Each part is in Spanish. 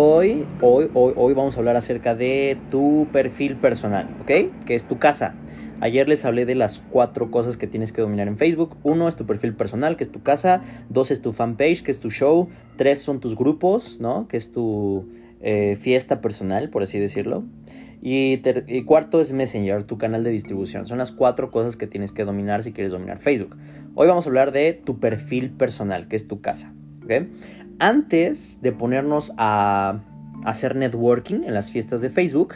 Hoy, hoy, hoy, hoy vamos a hablar acerca de tu perfil personal, ¿ok? Que es tu casa. Ayer les hablé de las cuatro cosas que tienes que dominar en Facebook. Uno es tu perfil personal, que es tu casa. Dos es tu fanpage, que es tu show. Tres son tus grupos, ¿no? Que es tu eh, fiesta personal, por así decirlo. Y, y, cuarto es Messenger, tu canal de distribución. Son las cuatro cosas que tienes que dominar si quieres dominar Facebook. Hoy vamos a hablar de tu perfil personal, que es tu casa. ¿ok? Antes de ponernos a hacer networking en las fiestas de Facebook,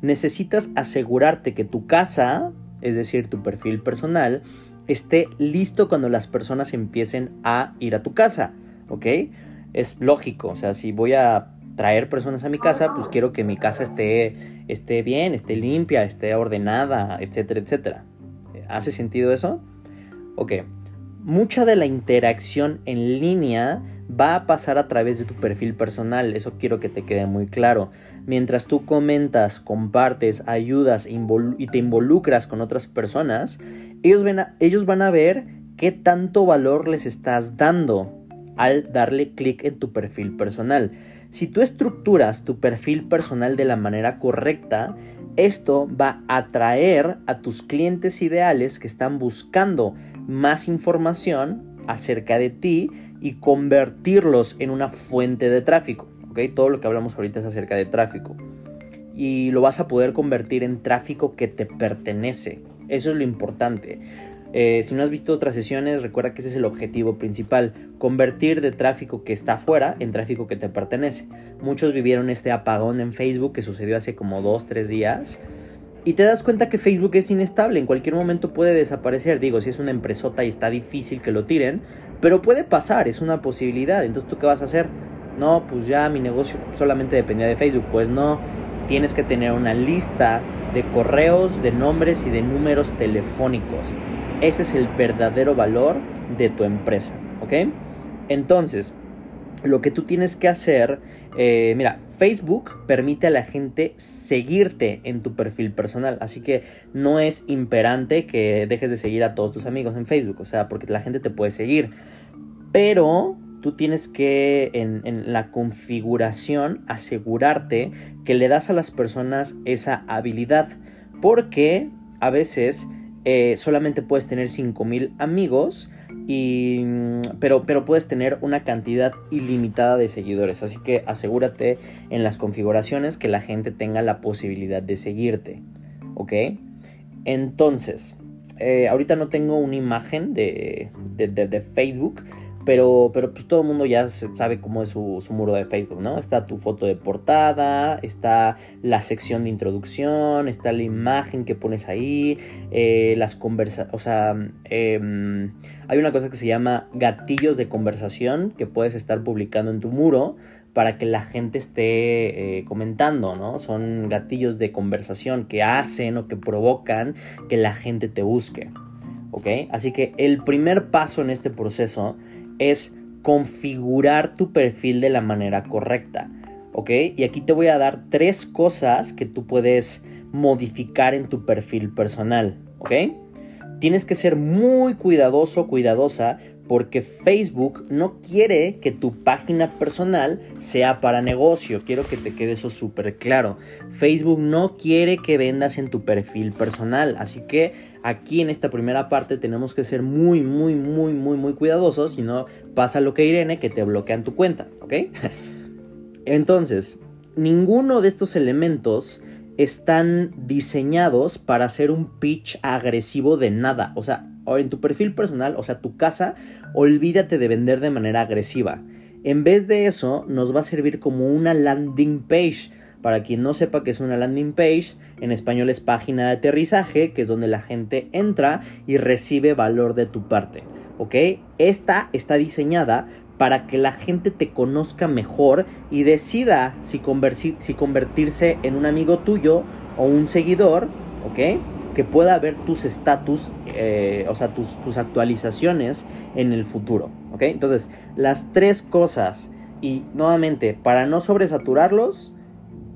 necesitas asegurarte que tu casa, es decir, tu perfil personal, esté listo cuando las personas empiecen a ir a tu casa, ¿ok? Es lógico, o sea, si voy a traer personas a mi casa, pues quiero que mi casa esté, esté bien, esté limpia, esté ordenada, etcétera, etcétera. ¿Hace sentido eso? Ok. Mucha de la interacción en línea va a pasar a través de tu perfil personal, eso quiero que te quede muy claro. Mientras tú comentas, compartes, ayudas y te involucras con otras personas, ellos, ellos van a ver qué tanto valor les estás dando al darle clic en tu perfil personal. Si tú estructuras tu perfil personal de la manera correcta, esto va a atraer a tus clientes ideales que están buscando más información acerca de ti y convertirlos en una fuente de tráfico. ¿okay? Todo lo que hablamos ahorita es acerca de tráfico. Y lo vas a poder convertir en tráfico que te pertenece. Eso es lo importante. Eh, si no has visto otras sesiones, recuerda que ese es el objetivo principal, convertir de tráfico que está afuera en tráfico que te pertenece. Muchos vivieron este apagón en Facebook que sucedió hace como dos, tres días. Y te das cuenta que Facebook es inestable, en cualquier momento puede desaparecer. Digo, si es una empresota y está difícil que lo tiren, pero puede pasar, es una posibilidad. Entonces, ¿tú qué vas a hacer? No, pues ya mi negocio solamente dependía de Facebook. Pues no, tienes que tener una lista de correos, de nombres y de números telefónicos. Ese es el verdadero valor de tu empresa, ¿ok? Entonces, lo que tú tienes que hacer, eh, mira, Facebook permite a la gente seguirte en tu perfil personal, así que no es imperante que dejes de seguir a todos tus amigos en Facebook, o sea, porque la gente te puede seguir, pero tú tienes que en, en la configuración asegurarte que le das a las personas esa habilidad, porque a veces eh, solamente puedes tener 5000 amigos y, pero, pero puedes tener una cantidad ilimitada de seguidores. Así que asegúrate en las configuraciones que la gente tenga la posibilidad de seguirte. ¿Ok? Entonces, eh, ahorita no tengo una imagen de, de, de Facebook pero, pero pues todo el mundo ya sabe cómo es su, muro de Facebook, ¿no? Está tu foto de portada, está la sección de introducción, está la imagen que pones ahí, eh, las conversaciones, o sea, eh, hay una cosa que se llama gatillos de conversación que puedes estar publicando en tu muro para que la gente esté eh, comentando, ¿no? Son gatillos de conversación que hacen o que provocan que la gente te busque, ¿ok? Así que el primer paso en este proceso es configurar tu perfil de la manera correcta. ¿Ok? Y aquí te voy a dar tres cosas que tú puedes modificar en tu perfil personal. ¿Ok? Tienes que ser muy cuidadoso, cuidadosa, porque Facebook no quiere que tu página personal sea para negocio. Quiero que te quede eso súper claro. Facebook no quiere que vendas en tu perfil personal. Así que aquí en esta primera parte tenemos que ser muy, muy, muy, muy, muy cuidadosos. Si no pasa lo que Irene, que te bloquean tu cuenta. ¿Ok? Entonces, ninguno de estos elementos están diseñados para hacer un pitch agresivo de nada. O sea, en tu perfil personal, o sea, tu casa, olvídate de vender de manera agresiva. En vez de eso, nos va a servir como una landing page. Para quien no sepa qué es una landing page, en español es página de aterrizaje, que es donde la gente entra y recibe valor de tu parte. ¿Ok? Esta está diseñada para que la gente te conozca mejor y decida si, si convertirse en un amigo tuyo o un seguidor, ¿ok? Que pueda ver tus estatus, eh, o sea, tus, tus, actualizaciones en el futuro, ¿ok? Entonces, las tres cosas, y nuevamente, para no sobresaturarlos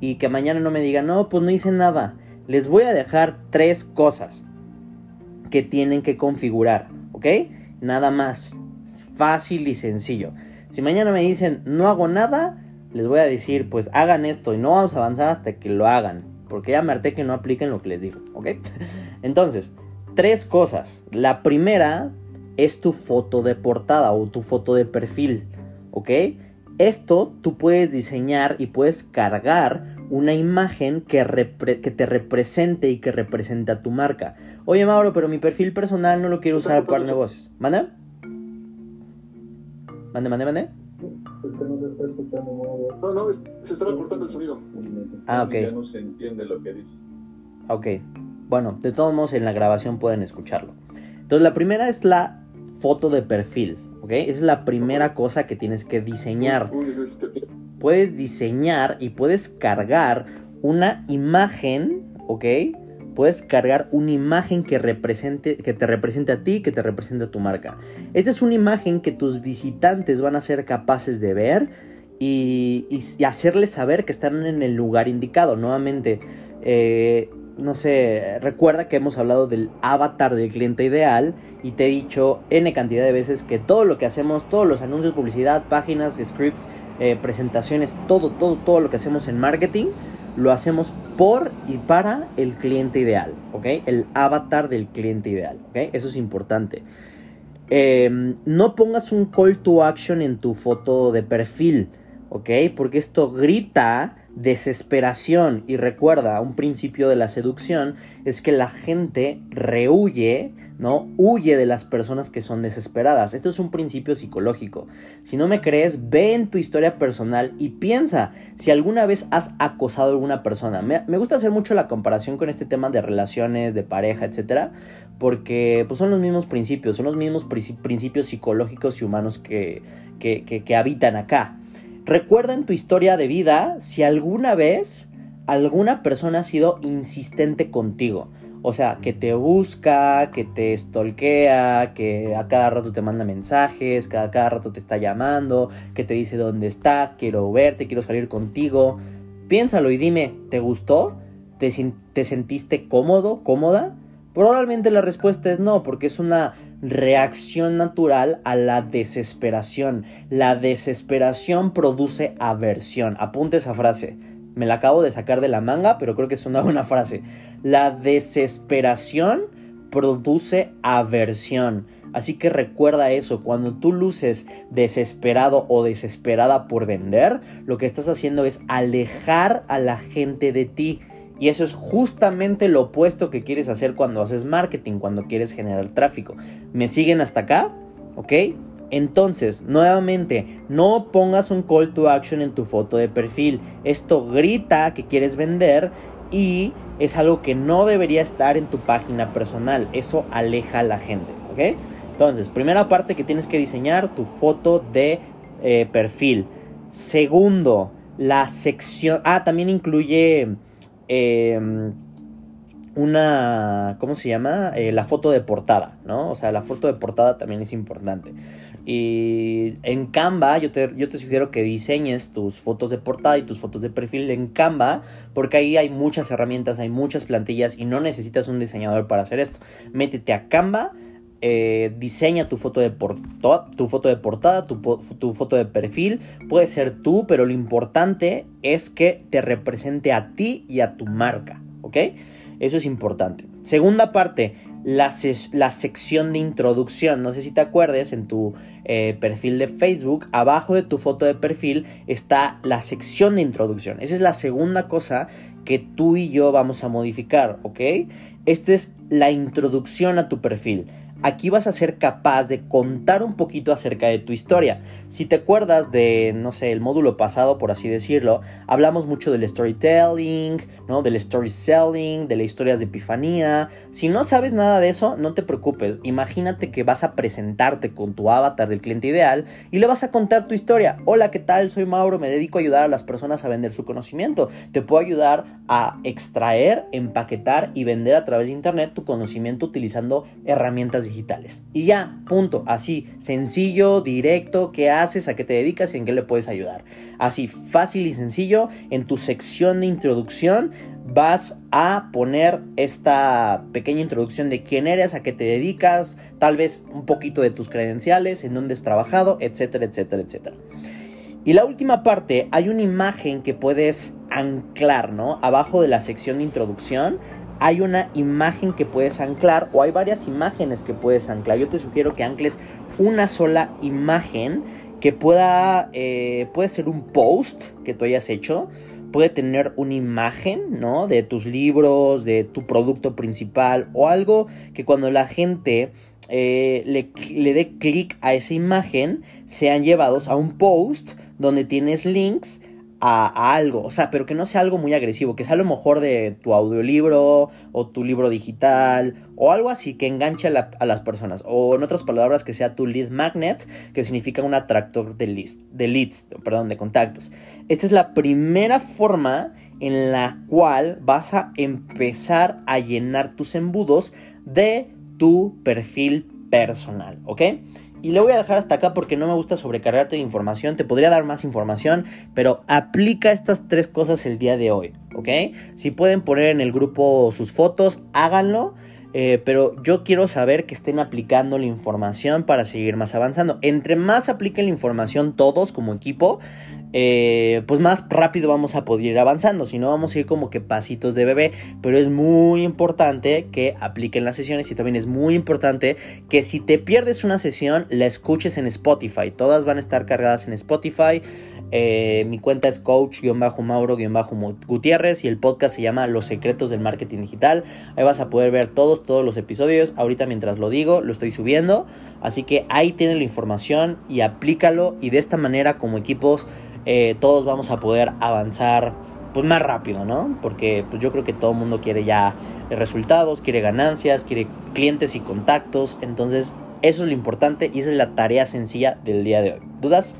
y que mañana no me digan, no, pues no hice nada, les voy a dejar tres cosas que tienen que configurar, ¿ok? Nada más, fácil y sencillo. Si mañana me dicen, no hago nada, les voy a decir, pues hagan esto y no vamos a avanzar hasta que lo hagan. Porque ya me harté que no apliquen lo que les digo, ¿ok? Entonces, tres cosas. La primera es tu foto de portada o tu foto de perfil, ¿ok? Esto tú puedes diseñar y puedes cargar una imagen que, que, te represente y que represente a tu marca. Oye Mauro, pero mi perfil personal no lo quiero usar para negocios. ¿Mande? ¿Mande, mande, mande? No, no, se estaba cortando el sonido. Ah, ok. Ya no se entiende lo que dices. Ok. Bueno, de todos modos en la grabación pueden escucharlo. Entonces la primera es la foto de perfil, ¿ok? Es la primera cosa que tienes que diseñar. Puedes diseñar y puedes cargar una imagen, ¿ok? Puedes cargar una imagen que, represente, que te represente a ti, que te represente a tu marca. Esta es una imagen que tus visitantes van a ser capaces de ver y, y, hacerles saber que están en el lugar indicado. Nuevamente, eh, no sé, recuerda que hemos hablado del avatar del cliente ideal y te he dicho N cantidad de veces que todo lo que hacemos, todos los anuncios, publicidad, páginas, scripts, eh, presentaciones, todo, todo, todo lo que hacemos en marketing, lo hacemos por y para el cliente ideal, ¿ok? El avatar del cliente ideal, ¿ok? Eso es importante. Em, no pongas un call to action en tu foto de perfil, ¿ok? Porque esto grita desesperación. Y recuerda, un principio de la seducción es que la gente rehuye, ¿no? Huye de las personas que son desesperadas. Esto es un principio psicológico. Si no me crees, ve en tu historia personal y piensa si alguna vez has acosado a alguna persona. Me, gusta hacer mucho la comparación con este tema de relaciones, de pareja, etcétera, porque pues, son los mismos principios, son los mismos principios psicológicos y humanos que, que habitan acá. Recuerda en tu historia de vida si alguna vez alguna persona ha sido insistente contigo. O sea, que te busca, que te stalkea, que a cada rato te manda mensajes, que a cada rato te está llamando, que te dice dónde estás, quiero verte, quiero salir contigo. Piénsalo y dime, ¿te gustó? ¿Te, te sentiste cómodo, cómoda? Probablemente la respuesta es no, porque es una reacción natural a la desesperación. La desesperación produce aversión. Apunte esa frase. Me la acabo de sacar de la manga, pero creo que es una buena frase. La desesperación produce aversión. Así que recuerda eso, cuando tú luces desesperado o desesperada por vender, lo que estás haciendo es alejar a la gente de ti. Y eso es justamente lo opuesto que quieres hacer cuando haces marketing, cuando quieres generar tráfico. ¿Me siguen hasta acá? ¿Ok? Entonces, nuevamente, no pongas un call to action en tu foto de perfil. Esto grita que quieres vender y es algo que no debería estar en tu página personal. Eso aleja a la gente. ¿Ok? Entonces, primera parte que tienes que diseñar tu foto de eh, perfil. Segundo, la sección... Ah, también incluye Em, una, ¿cómo se llama? Eh, la foto de portada, ¿no? O sea, la foto de portada también es importante. Y en Canva yo te, yo te sugiero que diseñes tus fotos de portada y tus fotos de perfil en Canva, porque ahí hay muchas herramientas, hay muchas plantillas y no necesitas un diseñador para hacer esto. Métete a Canva, eh, diseña tu foto de, tu foto de portada, tu, tu, foto de perfil. Puede ser tú, pero lo importante es que te represente a ti y a tu marca. ¿Ok? Eso es importante. Segunda parte, la, la sección de introducción. No sé si te acuerdes, en tu eh, perfil de Facebook, abajo de tu foto de perfil está la sección de introducción. Esa es la segunda cosa que tú y yo vamos a modificar, ¿ok? Esta es la introducción a tu perfil aquí vas a ser capaz de contar un poquito acerca de tu historia. Si te acuerdas de, no sé, el módulo pasado, por así decirlo, hablamos mucho del storytelling, ¿no? Del story selling, de las historias de epifanía. Si no sabes nada de eso, no te preocupes. Imagínate que vas a presentarte con tu avatar del cliente ideal y le vas a contar tu historia. Hola, ¿qué tal? Soy Mauro, me dedico a ayudar a las personas a vender su conocimiento. Te puedo ayudar a extraer, empaquetar y vender a través de internet tu conocimiento utilizando herramientas digitales. Y ya, punto. Así, sencillo, directo, qué haces, a qué te dedicas y en qué le puedes ayudar. Así, fácil y sencillo, en tu sección de introducción vas a poner esta pequeña introducción de quién eres, a qué te dedicas, tal vez un poquito de tus credenciales, en dónde has trabajado, etcétera, etcétera, etcétera. Y la última parte, hay una imagen que puedes anclar, ¿no? Abajo de la sección de introducción hay una imagen que puedes anclar o hay varias imágenes que puedes anclar. Yo te sugiero que ancles una sola imagen que pueda, eh, puede ser un post que tú hayas hecho, puede tener una imagen, ¿no? De tus libros, de tu producto principal o algo que cuando la gente eh, le, le dé clic a esa imagen sean llevados a un post donde tienes links a, algo, o sea, pero que no sea algo muy agresivo, que sea a lo mejor de tu audiolibro o tu libro digital o algo así que enganche a, las personas, o en otras palabras que sea tu lead magnet, que significa un atractor de, list, de leads, perdón, de contactos. Esta es la primera forma en la cual vas a empezar a llenar tus embudos de tu perfil personal, ¿ok? Y le voy a dejar hasta acá porque no me gusta sobrecargarte de información. Te podría dar más información, pero aplica estas tres cosas el día de hoy, ¿ok? Si pueden poner en el grupo sus fotos, háganlo. Eh, pero yo quiero saber que estén aplicando la información para seguir más avanzando. Entre más apliquen la información todos como equipo, eh, pues más rápido vamos a poder ir avanzando. Si no, vamos a ir como que pasitos de bebé. Pero es muy importante que apliquen las sesiones y también es muy importante que si te pierdes una sesión, la escuches en Spotify. Todas van a estar cargadas en Spotify. Eh, mi cuenta es coach-mauro-gutiérrez y el podcast se llama Los secretos del marketing digital. Ahí vas a poder ver todos, todos los episodios. Ahorita mientras lo digo, lo estoy subiendo. Así que ahí tienen la información y aplícalo y de esta manera como equipos eh, todos vamos a poder avanzar pues más rápido, ¿no? Porque pues yo creo que todo el mundo quiere ya resultados, quiere ganancias, quiere clientes y contactos, entonces eso es lo importante y esa es la tarea sencilla del día de hoy. ¿Dudas?